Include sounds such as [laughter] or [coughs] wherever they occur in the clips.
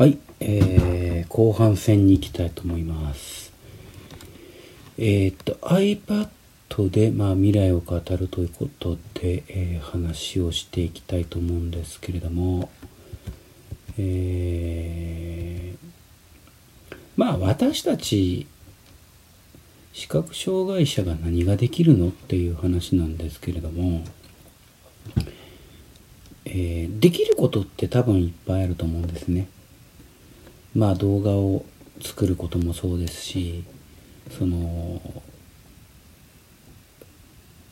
はい、えー、後半戦に行きたいと思います。えーっと、iPad で、まあ、未来を語るということで、えー話をしていきたいと思うんですけれども、えーまあ、私たち、視覚障害者が何ができるのっていう話なんですけれども、えーできることって多分いっぱいあると思うんですね。まあ動画を作ることもそうですしその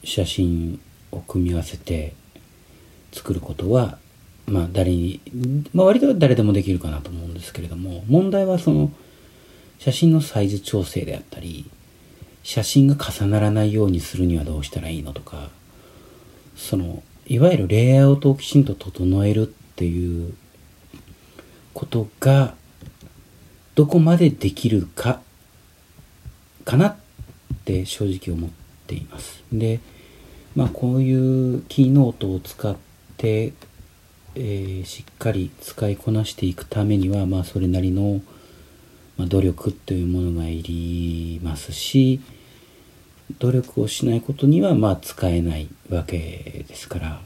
写真を組み合わせて作ることはまあ誰に、まあ、割と誰でもできるかなと思うんですけれども問題はその写真のサイズ調整であったり写真が重ならないようにするにはどうしたらいいのとかそのいわゆるレイアウトをきちんと整えるっていうことがどこまでできるかかなって正直思っています。でまあこういうキーノートを使って、えーしっかり使いこなしていくためにはまあそれなりの、ま、努力というものがいりますし努力をしないことにはまあ使えないわけですから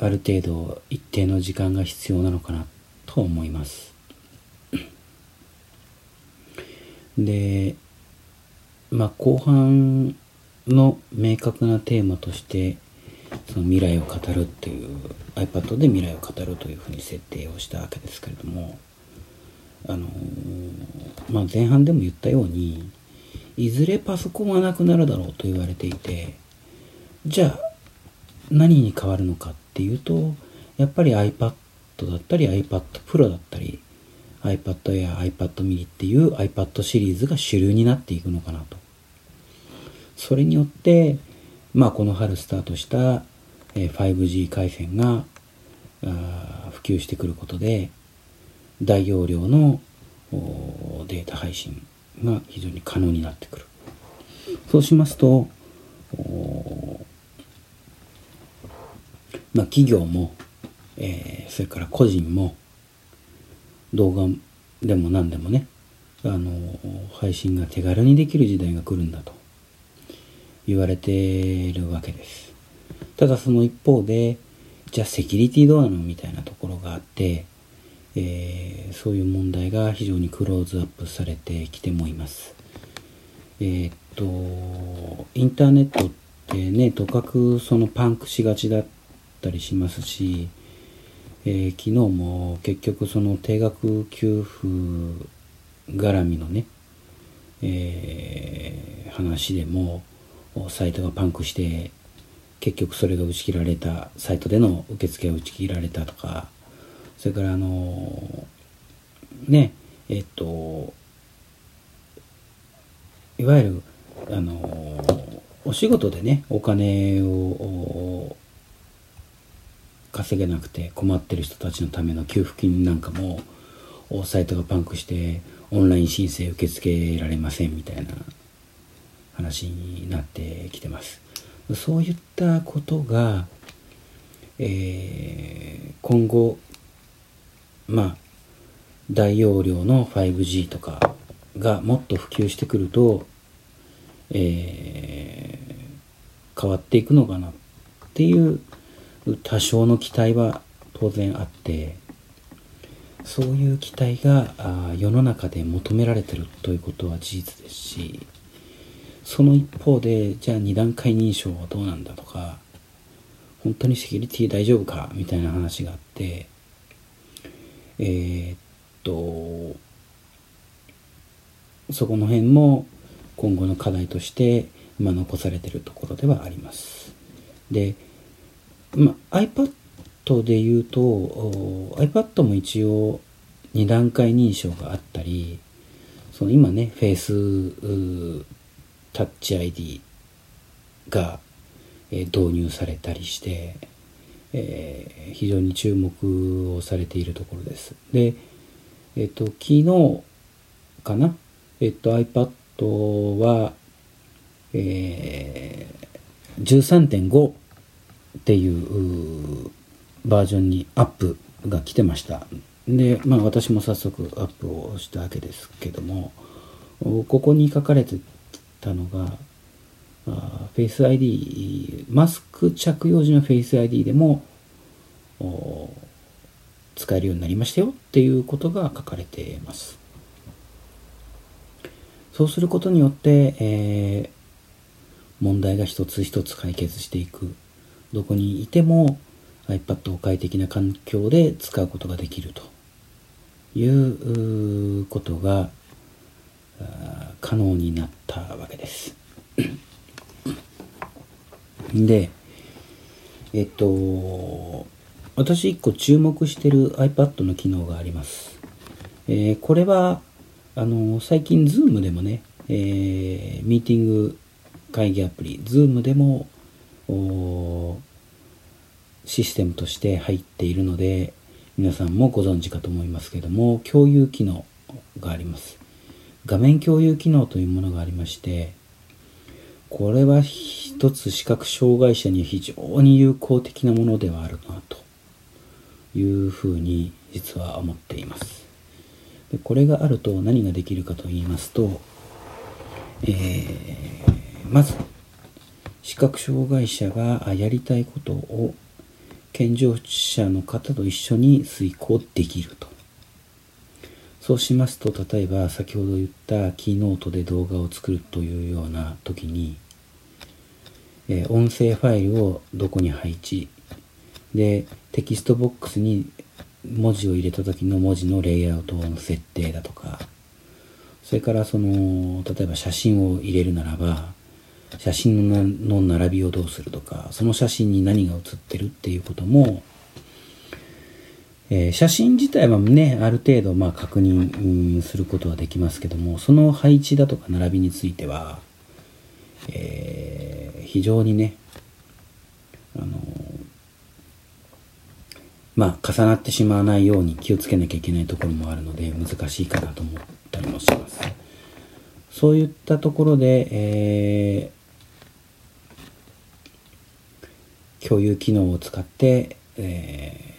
ある程度一定の時間が必要なのかなと思います。でまあ後半の明確なテーマとしてその未来を語るっていう iPad で未来を語るというふうに設定をしたわけですけれどもあのまあ前半でも言ったようにいずれパソコンはなくなるだろうと言われていてじゃあ何に変わるのかっていうとやっぱり iPad だったり iPad Pro だったり iPad Air、iPad mini っていう iPad シリーズが主流になっていくのかなと。それによって、まあこの春スタートした 5G 回線が普及してくることで大容量のデータ配信が非常に可能になってくる。そうしますと、まあ企業も、えーそれから個人も動画でも何でもねあの配信が手軽にできる時代が来るんだと言われているわけです。ただその一方でじゃあセキュリティどうなのみたいなところがあって、えーそういう問題が非常にクローズアップされてきてもいます。えーっとインターネットってねとかくそのパンクしがちだったりしますしえー昨日も結局その定額給付絡みのね、えー話でもサイトがパンクして結局それが打ち切られたサイトでの受付が打ち切られたとかそれからあのねえっといわゆるあのお仕事でねお金を稼げなくて困ってる人たちのための給付金なんかもサイトがパンクしてオンライン申請受け付けられませんみたいな話になってきてます。そういったことが、えー今後まあ大容量の 5G とかがもっと普及してくると、えー変わっていくのかなっていう多少の期待は当然あってそういう期待が世の中で求められてるということは事実ですしその一方でじゃあ二段階認証はどうなんだとか本当にセキュリティ大丈夫かみたいな話があってえーっとそこの辺も今後の課題として今残されてるところではあります。で、まあ、iPad で言うと iPad も一応2段階認証があったりその今ねフェイスタッチ ID が、えー導入されたりして、えー非常に注目をされているところです。で、えっ、と、昨日かな、えっ、と、iPad は、えー13.5っていうバージョンにアップが来てましたで、まあ私も早速アップをしたわけですけども、ここに書かれてたのが、フェイス ID、マスク着用時のフェイス ID でも使えるようになりましたよっていうことが書かれています。そうすることによって、えー、問題が一つ一つ解決していく。どこにいても iPad を快適な環境で使うことができるということが可能になったわけです。[clears throat] で、えっと、私一個注目してる iPad の機能があります。えー、これは、あの、最近 Zoom でもね、えー、ミーティング会議アプリ、Zoom でも、システムとして入っているので、皆さんもご存知かと思いますけども、共有機能があります。画面共有機能というものがありまして、これは一つ視覚障害者に非常に有効的なものではあるなというふうに実は思っています。でこれがあると何ができるかと言いますと、えー、まず視覚障害者がやりたいことを健常者の方と一緒に遂行できると。そうしますと、例えば先ほど言ったキーノートで動画を作るというような時に、えー、音声ファイルをどこに配置、で、テキストボックスに文字を入れた時の文字のレイアウトの設定だとか、それからその、例えば写真を入れるならば、写真の並びをどうするとか、その写真に何が写ってるっていうことも、えー、写真自体はね、ある程度まあ確認することはできますけども、その配置だとか並びについては、えー、非常にね、あのまあ、重なってしまわないように気をつけなきゃいけないところもあるので、難しいかなと思ったりもします。そういったところで、えー、共有機能を使って、えー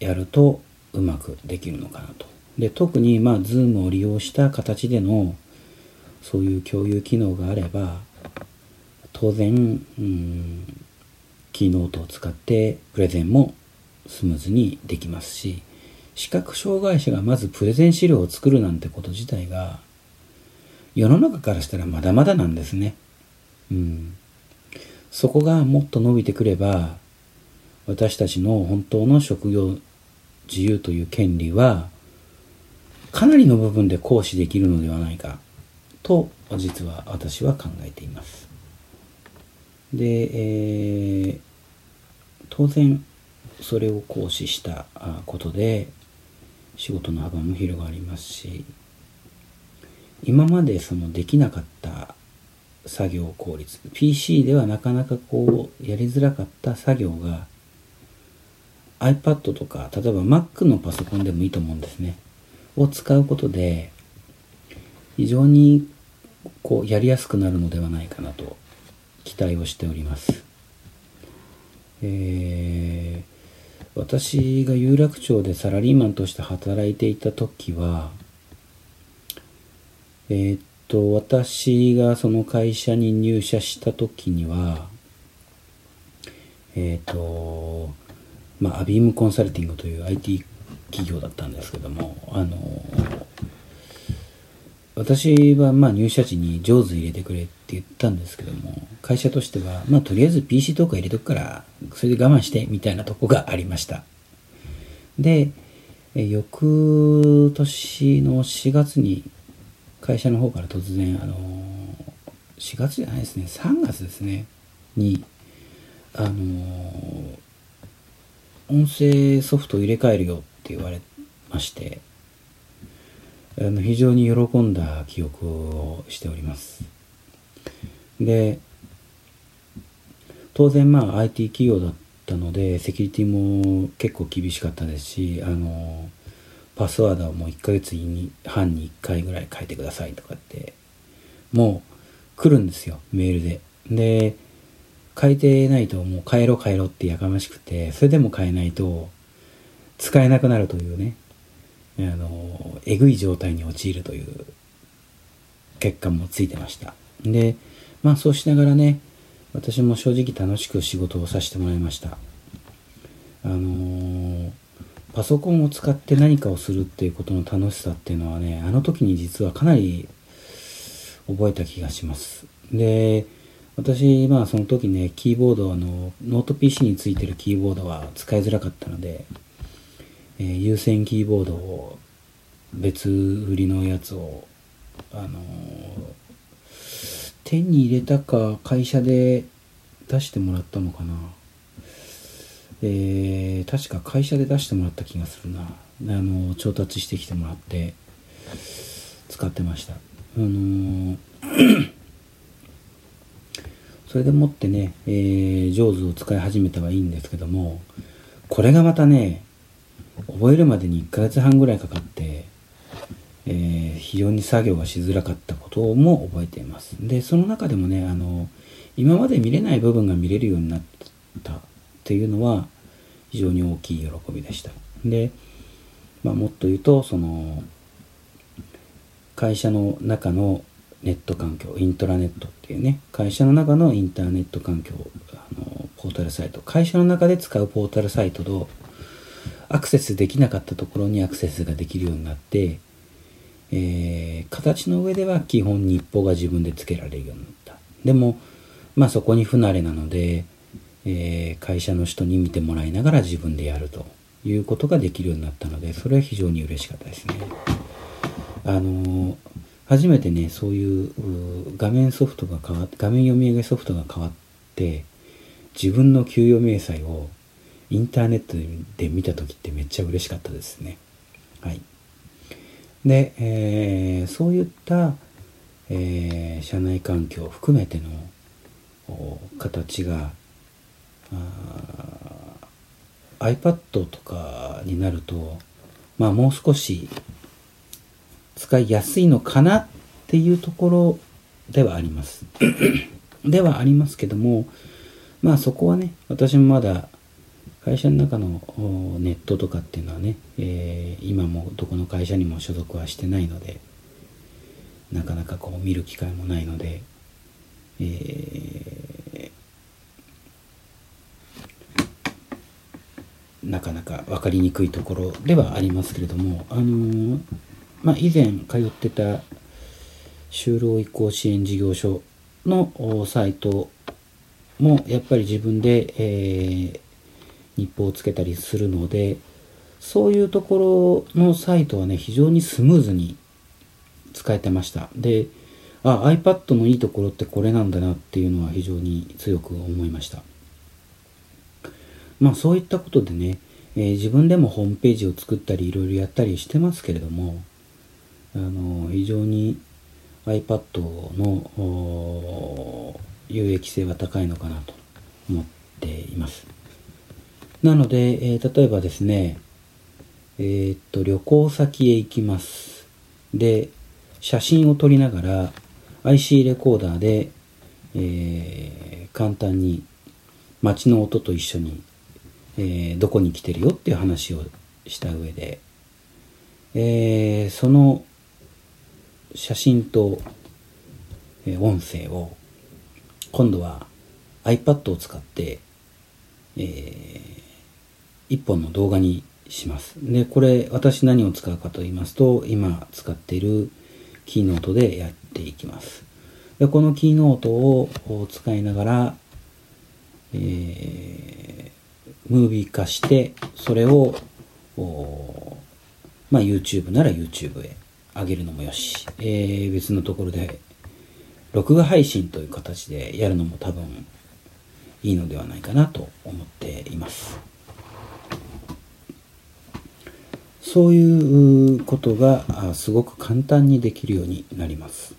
やるとうまくできるのかなと。で、特にまあ、Zoom を利用した形でのそういう共有機能があれば、当然、うん、キーノートを使ってプレゼンもスムーズにできますし、視覚障害者がまずプレゼン資料を作るなんてこと自体が、世の中からしたらまだまだなんですね。うん。そこがもっと伸びてくれば、私たちの本当の職業自由という権利はかなりの部分で行使できるのではないかと実は私は考えています。で、えー、当然それを行使したことで仕事の幅も広がりますし今までそのできなかった作業効率 PC ではなかなかこうやりづらかった作業が iPad とか、例えば Mac のパソコンでもいいと思うんですね。を使うことで、非常にこうやりやすくなるのではないかなと期待をしております。えー、私が有楽町でサラリーマンとして働いていた時は、えー、っと、私がその会社に入社した時には、えー、っと、まあ、アビームコンサルティングという IT 企業だったんですけども、あの、私はまあ入社時に上手入れてくれって言ったんですけども、会社としては、まあとりあえず PC トーク入れとくから、それで我慢してみたいなとこがありました。で、翌年の4月に会社の方から突然、あの、4月じゃないですね、3月ですね、に、あの、音声ソフト入れ替えるよって言われまして、あの非常に喜んだ記憶をしております。で、当然まあ IT 企業だったので、セキュリティも結構厳しかったですし、あの、パスワードはもう1ヶ月に半に1回ぐらい変えてくださいとかって、もう来るんですよ、メールで。で、変えてないともう帰ろう帰ろってやかましくて、それでも変えないと使えなくなるというね、あのえぐい状態に陥るという結果もついてましたでまあそうしながらね私も正直楽しく仕事をさせてもらいましたあのー、パソコンを使って何かをするっていうことの楽しさっていうのはねあの時に実はかなり覚えた気がします。で私まあその時ねキーボードあのノート PC についてるキーボードは使いづらかったので、えー、有線キーボードを別売りのやつをあの、手に入れたか会社で出してもらったのかな。えー、確か会社で出してもらった気がするな。あの調達してきてもらって使ってました。あの [coughs] それでもってね、えー、上手を使い始めたはいいんですけどもこれがまたね覚えるまでに1ヶ月半ぐらいかかって、えー、非常に作業がしづらかったことも覚えています。でその中でもねあの今まで見れない部分が見れるようになったっていうのは非常に大きい喜びでした。で、まあ、もっと言うとその会社の中のネット環境イントラネットっていうね会社の中のインターネット環境あのポータルサイト会社の中で使うポータルサイトとアクセスできなかったところにアクセスができるようになって、えー、形の上では基本日報が自分でつけられるようになった。でもまあそこに不慣れなので、えー、会社の人に見てもらいながら自分でやるということができるようになったのでそれは非常に嬉しかったですねあのー初めてね、そういう画面ソフトが変わって、画面読み上げソフトが変わって、自分の給与明細をインターネットで見た時ってめっちゃ嬉しかったですね。はい。で、えー、そういった、えー、社内環境を含めての形が iPad とかになると、まあもう少し使いやすいのかなっていうところではあります。[coughs] ではありますけども、まあそこはね、私もまだ会社の中のネットとかっていうのはね、えー、今もどこの会社にも所属はしてないので、なかなかこう見る機会もないので、えー、なかなか分かりにくいところではありますけれども、あのーまあ、以前通ってた就労移行支援事業所のサイトもやっぱり自分で、えー、日報をつけたりするのでそういうところのサイトはね非常にスムーズに使えてました。であ iPad のいいところってこれなんだなっていうのは非常に強く思いました。まあそういったことでね、えー、自分でもホームページを作ったりいろいろやったりしてますけれどもあの非常に iPad の有益性は高いのかなと思っています。なので、えー、例えばですね、えー、っと、旅行先へ行きます。で、写真を撮りながら IC レコーダーで、えー、簡単に街の音と一緒に、えー、どこに来てるよっていう話をした上で、えー、その写真と、え音声を今度は iPad を使って、えー、一本の動画にします。で、これ私何を使うかと言いますと、今使っているキーノートでやっていきます。でこのキーノートを使いながら、えー、ムービー化して、それを、まあ、YouTube なら YouTube へ上げるのもよし、えー、別のところで録画配信という形でやるのも多分いいのではないかなと思っています。そういうことがすごく簡単にできるようになります。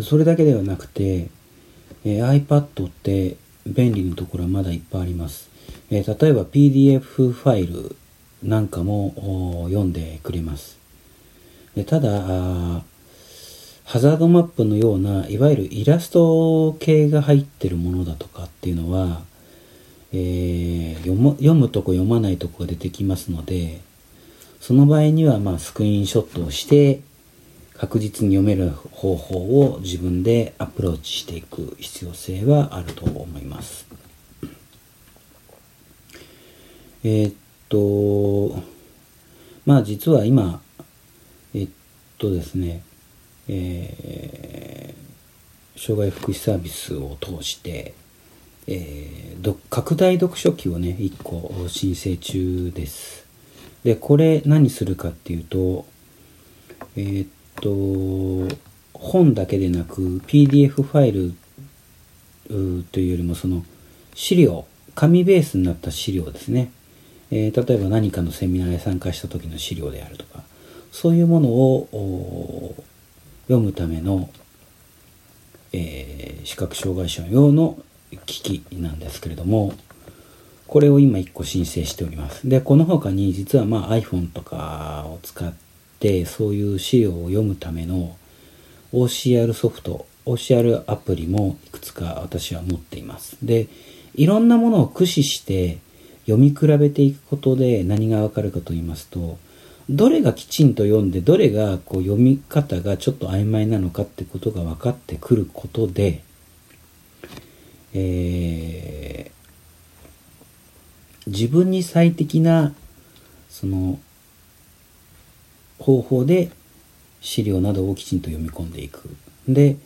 それだけではなくて、えー、iPad って便利なところはまだいっぱいあります。えー、例えば PDF ファイルなんかも読んでくれます。でただハザードマップのようないわゆるイラスト系が入ってるものだとかっていうのは、えー、読む読むとこ読まないとこが出てきますのでその場合にはまあスクリーンショットをして確実に読める方法を自分でアプローチしていく必要性はあると思います。えー、っと、まあ実は今、えっとですね、えー、障害福祉サービスを通して、えー、拡大読書機をね、1個申請中です。で、これ何するかっていうと、えー、っと、本だけでなく PDF ファイルというよりもその資料、紙ベースになった資料ですね。えー、例えば何かのセミナーへ参加した時の資料であるとか、そういうものを読むための、えー、視覚障害者用の機器なんですけれども、これを今1個申請しております。で、この他に実はまあ iPhone とかを使ってそういう資料を読むための OCR ソフト、OCR アプリもいくつか私は持っています。で、いろんなものを駆使して読み比べていくことで何がわかるかと言いますと、どれがきちんと読んで、どれがこう読み方がちょっと曖昧なのかってことが分かってくることで、えー、自分に最適な、その、方法で資料などをきちんと読み込んでいく。で、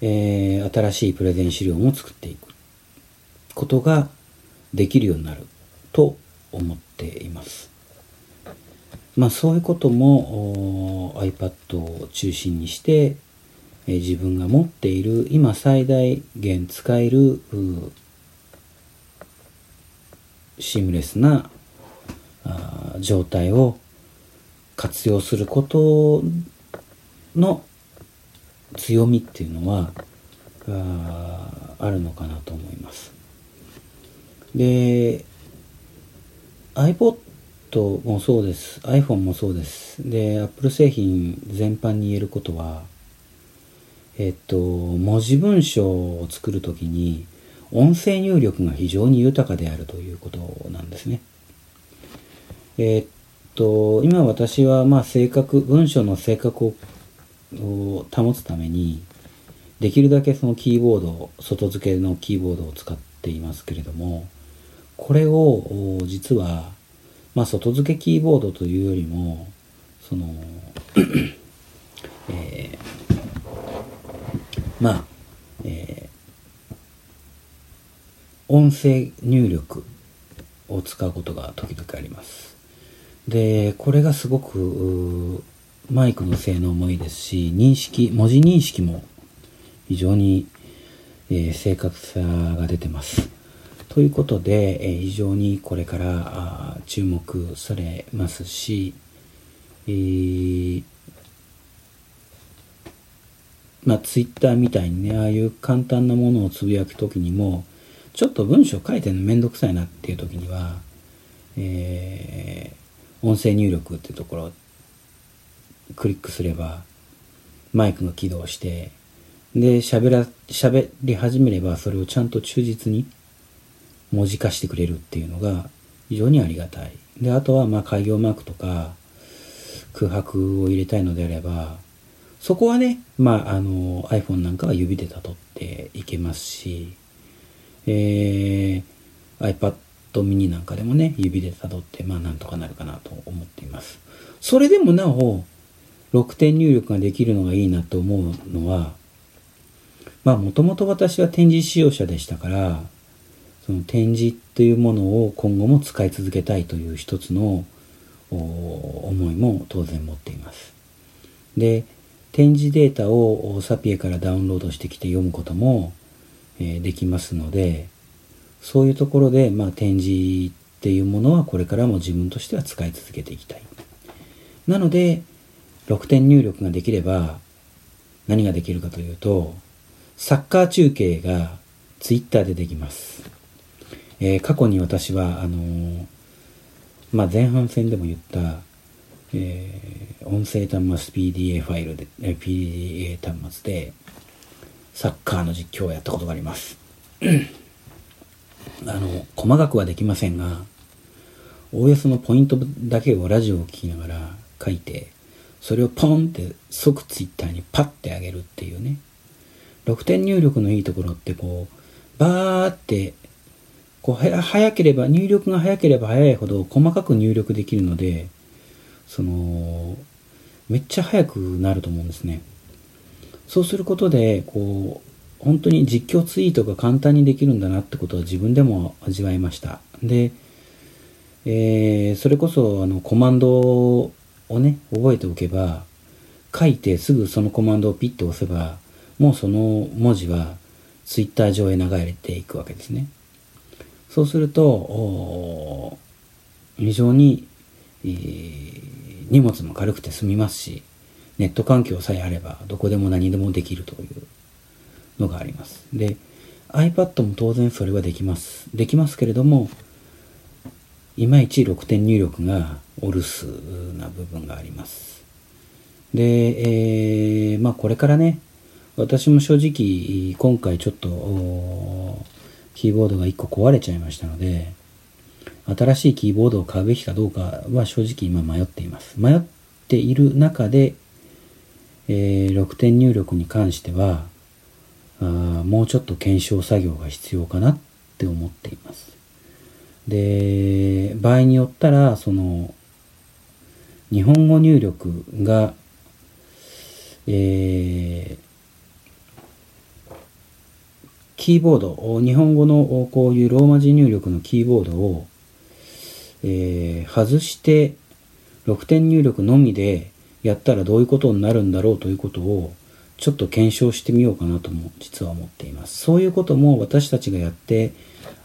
えー、新しいプレゼン資料も作っていくことができるようになると思っています。まあそういうことも iPad を中心にして、えー、自分が持っている今最大限使えるシームレスな状態を活用することの強みっていうのはあるのかなと思います。で iPod もそうです。iPhone もそうです。で、Apple 製品全般に言えることは、えっと、文字文章を作るときに、音声入力が非常に豊かであるということなんですね。えっと、今私は、まあ、正確、文章の正確を保つために、できるだけそのキーボード、外付けのキーボードを使っていますけれども、これを実は、まあ、外付けキーボードというよりも、その、えー、まあ、えー、音声入力を使うことが時々あります。で、これがすごく、マイクの性能もいいですし、認識、文字認識も非常に、えー、正確さが出てます。ということで、えー、非常にこれから注目されますし、えー、まあ、ツイッターみたいにね、ああいう簡単なものをつぶやくときにも、ちょっと文章書いてるのめんどくさいなっていうときには、えー、音声入力っていうところをクリックすれば、マイクが起動して、で、喋ら、喋り始めれば、それをちゃんと忠実に文字化してくれるっていうのが非常にありがたい。で、あとはまあ開業マークとか空白を入れたいのであれば、そこはね、まああの iPhone なんかは指で辿っていけますし、えー、iPad mini なんかでもね、指で辿ってまあなんとかなるかなと思っています。それでもなお、6点入力ができるのがいいなと思うのは、まあもともと私は展示使用者でしたから、その展示というものを今後も使い続けたいという一つの思いも当然持っています。で、展示データをサピエからダウンロードしてきて読むことも、えできますので、そういうところで、まあ、展示っていうものはこれからも自分としては使い続けていきたい。なので、6点入力ができれば何ができるかというと、サッカー中継がツイッターでできます。えー、過去に私は、あのー、まあ、前半戦でも言った、えー、音声端末 PDA ファイルで、え、PDA 端末で、サッカーの実況をやったことがあります。あの、細かくはできませんが、おおよそのポイントだけをラジオを聞きながら書いて、それをポンって即ツイッターにパッてあげるっていうね。6点入力のいいところってこう、バーって、こう、早ければ、入力が早ければ早いほど細かく入力できるので、その、めっちゃ早くなると思うんですね。そうすることで、こう、本当に実況ツイートが簡単にできるんだなってことは自分でも味わいました。で、えー、それこそあのコマンドをね、覚えておけば、書いてすぐそのコマンドをピッと押せば、もうその文字はツイッター上へ流れていくわけですね。そうすると、非常に、えー、荷物も軽くて済みますし、ネット環境さえあればどこでも何でもできるというのがあります。で、iPad も当然それはできます。できますけれども、いまいち6点入力がお留守な部分があります。で、えー、まあこれからね、私も正直今回ちょっとキーボードが1個壊れちゃいましたので、新しいキーボードを買うべきかどうかは正直今迷っています。迷っている中で、えー、6点入力に関してはあ、もうちょっと検証作業が必要かなって思っています。で、場合によったら、その、日本語入力が、えー、キーボード、日本語のこういうローマ字入力のキーボードを、えー、外して6点入力のみでやったらどういうことになるんだろうということをちょっと検証してみようかなとも実は思っています。そういうことも私たちがやって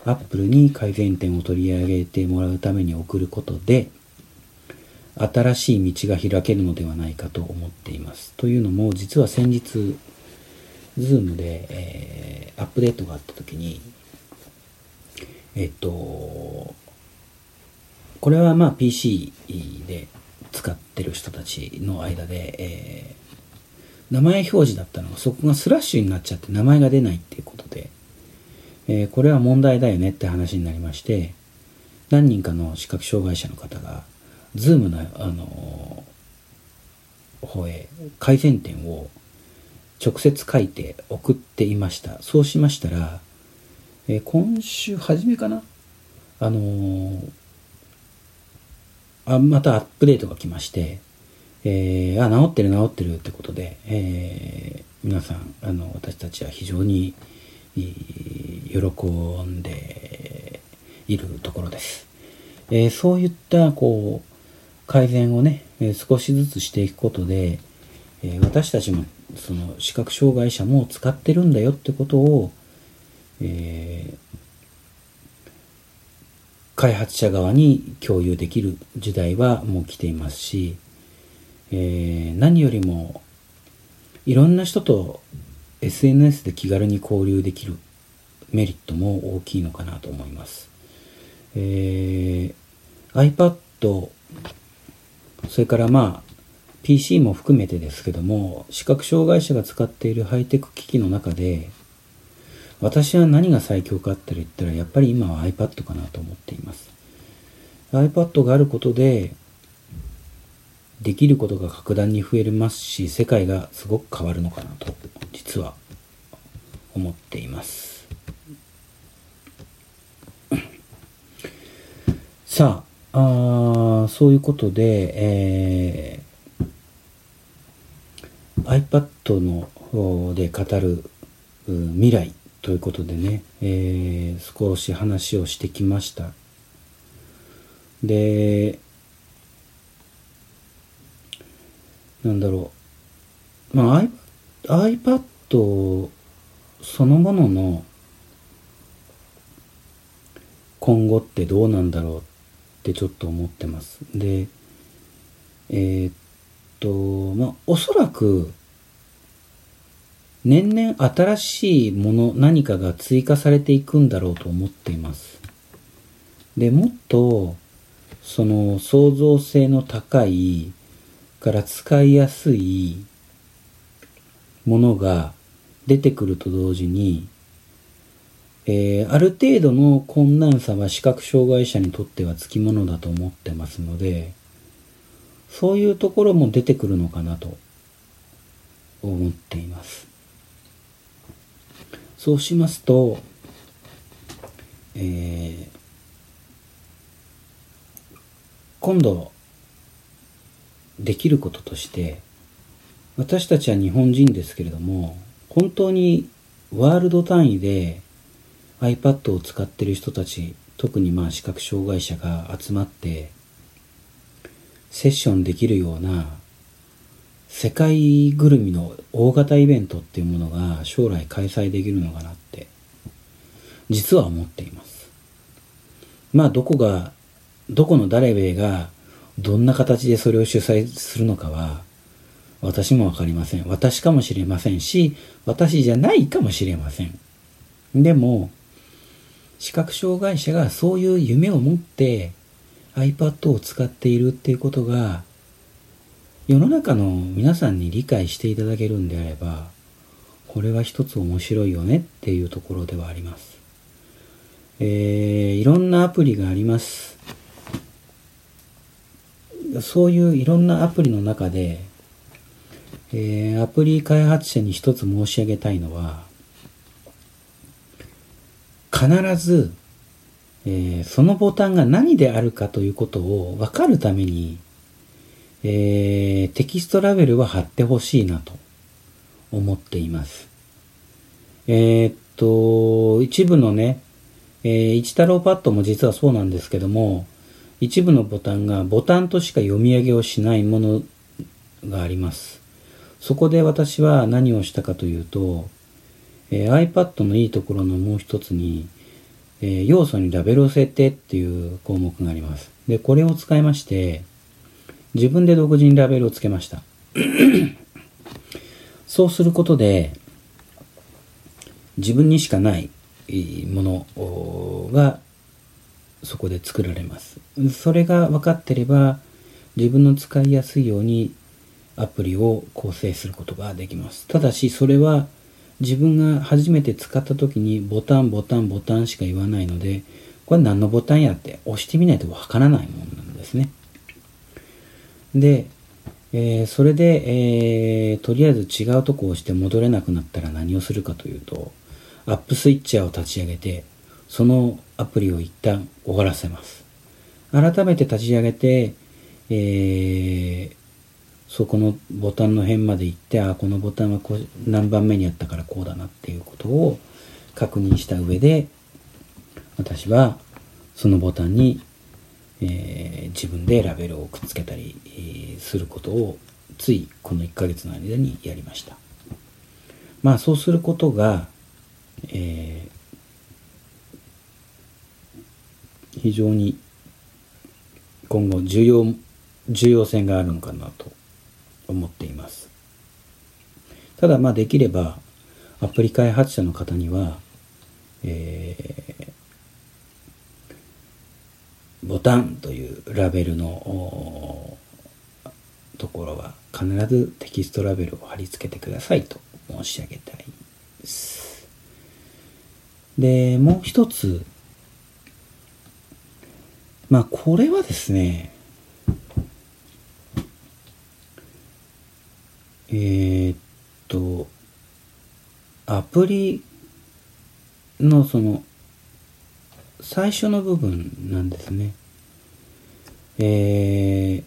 アップルに改善点を取り上げてもらうために送ることで新しい道が開けるのではないかと思っています。というのも実は先日 Zoom で、えー、アップデートがあった時にえっとこれはまあ PC で使ってる人たちの間で、えー、名前表示だったのがそこがスラッシュになっちゃって名前が出ないっていうことで、えー、これは問題だよねって話になりまして、何人かの視覚障害者の方が、ズームの、あのー、方へ改善点を直接書いて送っていました。そうしましたら、えー、今週初めかなあのー、あ、またアップデートが来まして、えー、あ、治ってる治ってるってことで、えー、皆さん、あの、私たちは非常に、喜んでいるところです。えー、そういった、こう、改善をね、え少しずつしていくことで、え私たちも、その、視覚障害者も使ってるんだよってことを、えー、開発者側に共有できる時代はもう来ていますし、えー、何よりもいろんな人と SNS で気軽に交流できるメリットも大きいのかなと思います。えー、iPad、それからまあ、PC も含めてですけども、視覚障害者が使っているハイテク機器の中で、私は何が最強かって言ったら、やっぱり今は iPad かなと思っています。iPad があることで、できることが格段に増えますし、世界がすごく変わるのかなと、実は思っています。[coughs] さあ、あそういうことで、えー、iPad ので語る未来ということでね、えー、少し話をしてきました。で、なんだろう。まあ、iPad そのものの今後ってどうなんだろうってちょっと思ってます。で、えー、っと、まあ、おそらく、年々新しいもの、何かが追加されていくんだろうと思っています。で、もっと、その創造性の高い、から使いやすいものが出てくると同時に、えー、ある程度の困難さは視覚障害者にとってはつきものだと思ってますので、そういうところも出てくるのかなと思っています。そうしますと、えー、今度できることとして私たちは日本人ですけれども本当にワールド単位で iPad を使ってる人たち特にまあ視覚障害者が集まってセッションできるような世界ぐるみの大型イベントっていうものが将来開催できるのかなって実は思っています。まあどこが、どこの誰べがどんな形でそれを主催するのかは私もわかりません。私かもしれませんし、私じゃないかもしれません。でも、視覚障害者がそういう夢を持って iPad を使っているっていうことが世の中の皆さんに理解していただけるんであればこれは一つ面白いよねっていうところではあります。えー、いろんなアプリがあります。そういういろんなアプリの中で、えー、アプリ開発者に一つ申し上げたいのは、必ず、えー、そのボタンが何であるかということを分かるために、えー、テキストラベルは貼ってほしいなと思っています。えー、っと、一部のね、えー、一太郎パッドも実はそうなんですけども、一部のボタンがボタンとしか読み上げをしないものがあります。そこで私は何をしたかというと、えー、iPad のいいところのもう一つに、えー、要素にラベルを設定っていう項目があります。で、これを使いまして、自分で独自にラベルをつけました。[clears throat] そうすることで、自分にしかないものがこで作られます。それが分かってれば、自分の使いやすいようにアプリを構成することができます。ただし、それは自分が初めて使った時にボタン、ボタン、ボタンしか言わないので、これ何のボタンやって押してみないとわからないものなんですね。で、えー、それで、えー、とりあえず違うとこを押して戻れなくなったら何をするかというと、アップスイッチャーを立ち上げて、そのアプリを一旦終わらせます。改めて立ち上げて、えー、そこのボタンの辺まで行って、あ、このボタンはこう何番目にあったからこうだなっていうことを確認した上で、私はそのボタンに、えー、自分でラベルをくっつけたり、えー、することをついこの1ヶ月の間にやりました。まあそうすることが、えー、非常に今後重要重要性があるのかなと思っています。ただまあできればアプリ開発者の方には、えー、ボタンというラベルのところは必ずテキストラベルを貼り付けてくださいと申し上げたいです。で、もう一つ、まあこれはですね、えー、っと、アプリのその、最初の部分なんですね。えー、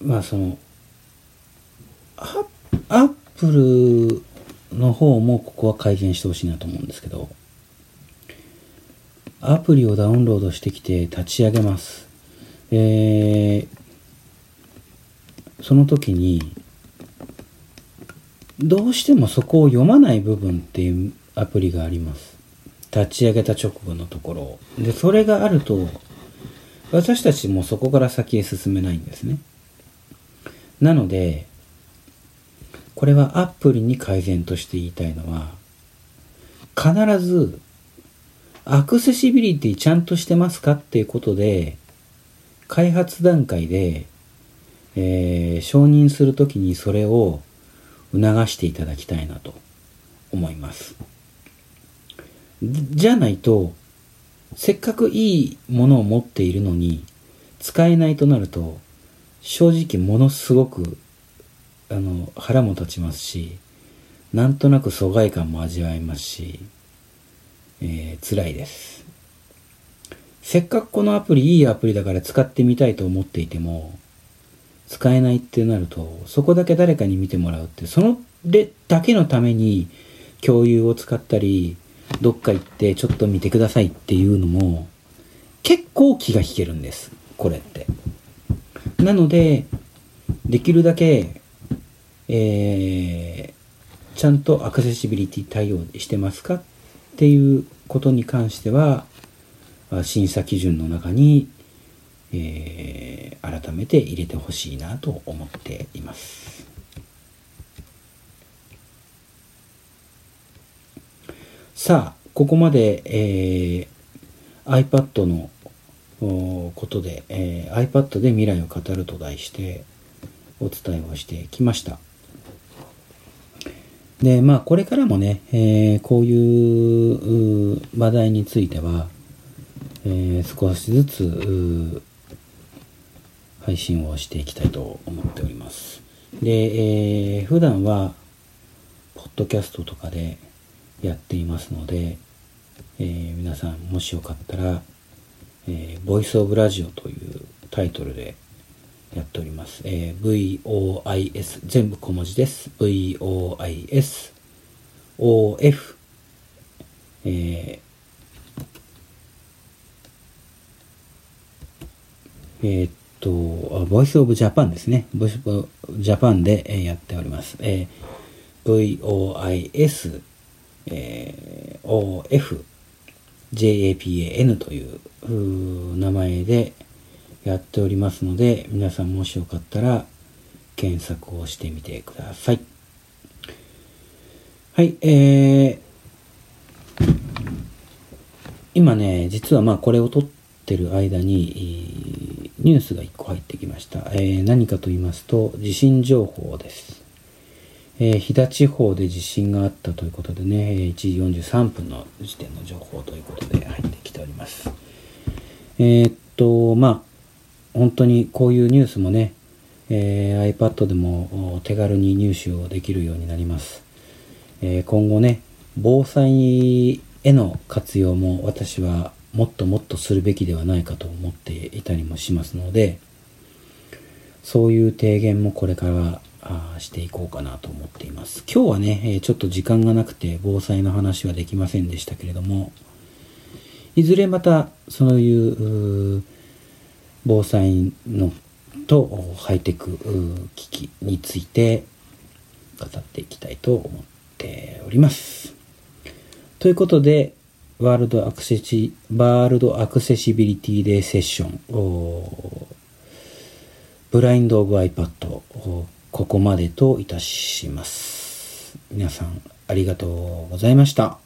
まあその、アップルの方もここは改善してほしいなと思うんですけど、アプリをダウンロードしてきて立ち上げます。えー、その時にどうしてもそこを読まない部分っていうアプリがあります。立ち上げた直後のところ。で、それがあると、私たちもそこから先へ進めないんですね。なので、これはアプリに改善として言いたいのは、必ず、アクセシビリティちゃんとしてますか？っていうことで、開発段階でえー、承認するときにそれを促していただきたいなと思います。じゃないと、せっかくいいものを持っているのに、使えないとなると、正直ものすごく、あの、腹も立ちますし、なんとなく疎外感も味わえますし、えー、辛いです。せっかくこのアプリいいアプリだから使ってみたいと思っていても、使えないってなると、そこだけ誰かに見てもらうって、そのでだけのために共有を使ったり、どっか行ってちょっと見てくださいっていうのも、結構気が引けるんです。これって。なので、できるだけ、えー、ちゃんとアクセシビリティ対応してますかっていうことに関しては、審査基準の中に、えー、改めて入れてほしいなと思っています。さあ、ここまで、えー、iPad のことで、えー、iPad で未来を語ると題してお伝えをしてきました。で、まあ、これからもね、えー、こういう話題については、えー、少しずつ配信をしていきたいと思っております。で、えー、普段は、ポッドキャストとかでやっていますので、えー、皆さんもしよかったら、えー、ボイスオブラジオというタイトルでやっております。えー、VOIS、全部小文字です。VOIS、OF、えー、えー、っと、ボイスオブジャパンですね。ボイスオブジャパンで、えー、やっております。えー、VOIS、えー、OF、JAPAN という名前でやっておりますので、皆さんもしよかったら検索をしてみてください。はい、えー、今ね、実はまあこれを撮ってる間に、ニュースが1個入ってきました。えー、何かと言いますと、地震情報です。えー、飛騨地方で地震があったということでね、1時43分の時点の情報ということで入ってきております。えー、っと、まあ、本当にこういうニュースもね、えー、iPad でも手軽に入手をできるようになります。えー、今後ね、防災への活用も私はもっともっとするべきではないかと思っていたりもしますので、そういう提言もこれからあしていこうかなと思っています。今日はね、えちょっと時間がなくて防災の話はできませんでしたけれども、いずれまたそういう防災のとハイテク機器について語っていきたいと思っております。ということで、ワールドアクセシ、ワールドアクセシビリティデーセッション、ブラインドオブ iPad ここまでといたします。皆さんありがとうございました。